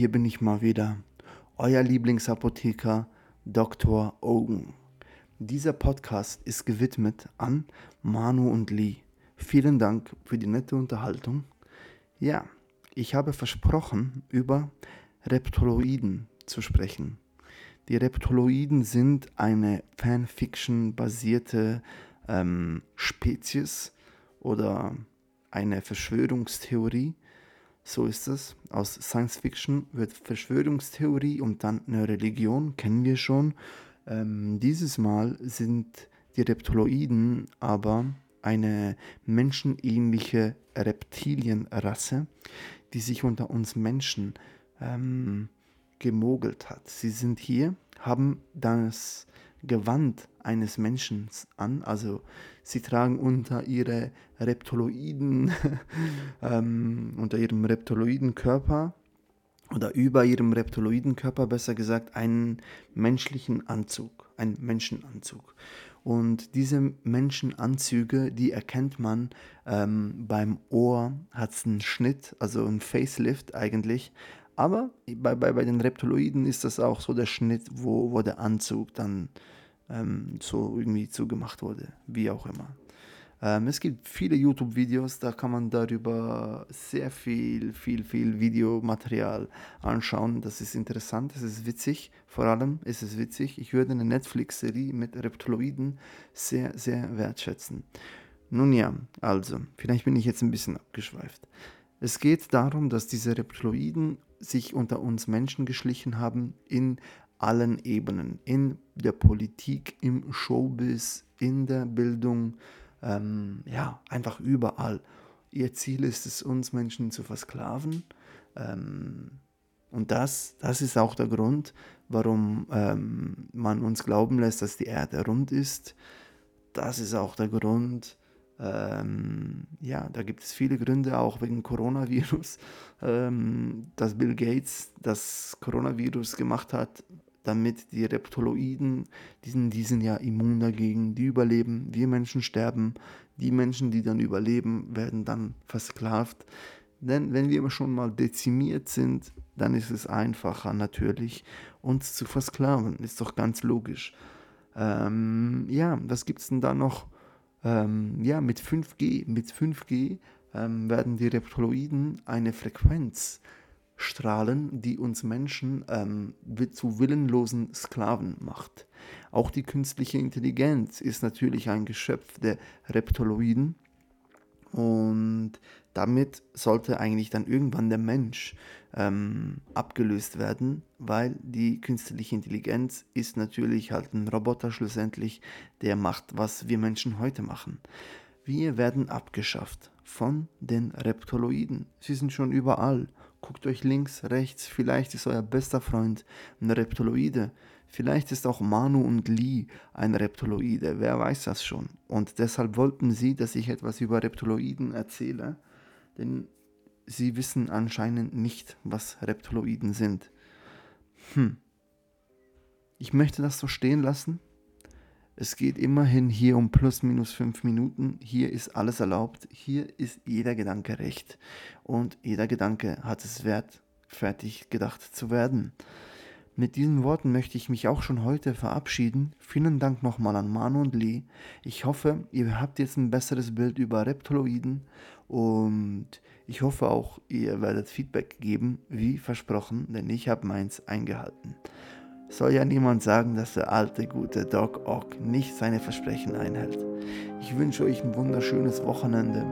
hier bin ich mal wieder, euer Lieblingsapotheker Dr. Ogen. Dieser Podcast ist gewidmet an Manu und Lee. Vielen Dank für die nette Unterhaltung. Ja, ich habe versprochen, über Reptoloiden zu sprechen. Die Reptoloiden sind eine Fanfiction-basierte ähm, Spezies oder eine Verschwörungstheorie. So ist es. Aus Science Fiction wird Verschwörungstheorie und dann eine Religion, kennen wir schon. Ähm, dieses Mal sind die Reptoloiden aber eine menschenähnliche Reptilienrasse, die sich unter uns Menschen ähm, gemogelt hat. Sie sind hier, haben das Gewand eines Menschen an, also sie tragen unter ihre Reptoloiden, ähm, unter ihrem Reptoloiden Körper oder über ihrem Reptoloiden Körper besser gesagt einen menschlichen Anzug, einen Menschenanzug. Und diese Menschenanzüge, die erkennt man ähm, beim Ohr, hat es einen Schnitt, also ein Facelift eigentlich. Aber bei, bei, bei den Reptiloiden ist das auch so der Schnitt, wo, wo der Anzug dann ähm, so irgendwie zugemacht wurde, wie auch immer. Ähm, es gibt viele YouTube-Videos, da kann man darüber sehr viel, viel, viel Videomaterial anschauen. Das ist interessant, das ist witzig. Vor allem ist es witzig. Ich würde eine Netflix-Serie mit Reptiloiden sehr, sehr wertschätzen. Nun ja, also, vielleicht bin ich jetzt ein bisschen abgeschweift. Es geht darum, dass diese Reptiloiden sich unter uns Menschen geschlichen haben in allen Ebenen, in der Politik, im Showbiz, in der Bildung, ähm, ja, einfach überall. Ihr Ziel ist es, uns Menschen zu versklaven. Ähm, und das, das ist auch der Grund, warum ähm, man uns glauben lässt, dass die Erde rund ist. Das ist auch der Grund, ähm, ja, da gibt es viele Gründe, auch wegen Coronavirus, ähm, dass Bill Gates das Coronavirus gemacht hat, damit die Reptoloiden, die sind, die sind ja immun dagegen, die überleben, wir Menschen sterben, die Menschen, die dann überleben, werden dann versklavt. Denn wenn wir schon mal dezimiert sind, dann ist es einfacher natürlich, uns zu versklaven. Ist doch ganz logisch. Ähm, ja, was gibt es denn da noch? Ähm, ja, mit 5G, mit 5G ähm, werden die Reptoloiden eine Frequenz strahlen, die uns Menschen ähm, zu willenlosen Sklaven macht. Auch die künstliche Intelligenz ist natürlich ein Geschöpf der Reptoloiden und damit sollte eigentlich dann irgendwann der Mensch ähm, abgelöst werden, weil die künstliche Intelligenz ist natürlich halt ein Roboter schlussendlich, der macht, was wir Menschen heute machen. Wir werden abgeschafft von den Reptoloiden. Sie sind schon überall. Guckt euch links, rechts, vielleicht ist euer bester Freund ein Reptoloide. Vielleicht ist auch Manu und Lee ein Reptoloide, wer weiß das schon. Und deshalb wollten sie, dass ich etwas über Reptoloiden erzähle, denn sie wissen anscheinend nicht, was Reptoloiden sind. Hm. Ich möchte das so stehen lassen. Es geht immerhin hier um plus minus fünf Minuten. Hier ist alles erlaubt. Hier ist jeder Gedanke recht. Und jeder Gedanke hat es wert, fertig gedacht zu werden. Mit diesen Worten möchte ich mich auch schon heute verabschieden. Vielen Dank nochmal an Manu und Lee. Ich hoffe, ihr habt jetzt ein besseres Bild über Reptoloiden und ich hoffe auch, ihr werdet Feedback geben, wie versprochen, denn ich habe meins eingehalten. Soll ja niemand sagen, dass der alte gute Doc Ock nicht seine Versprechen einhält. Ich wünsche euch ein wunderschönes Wochenende.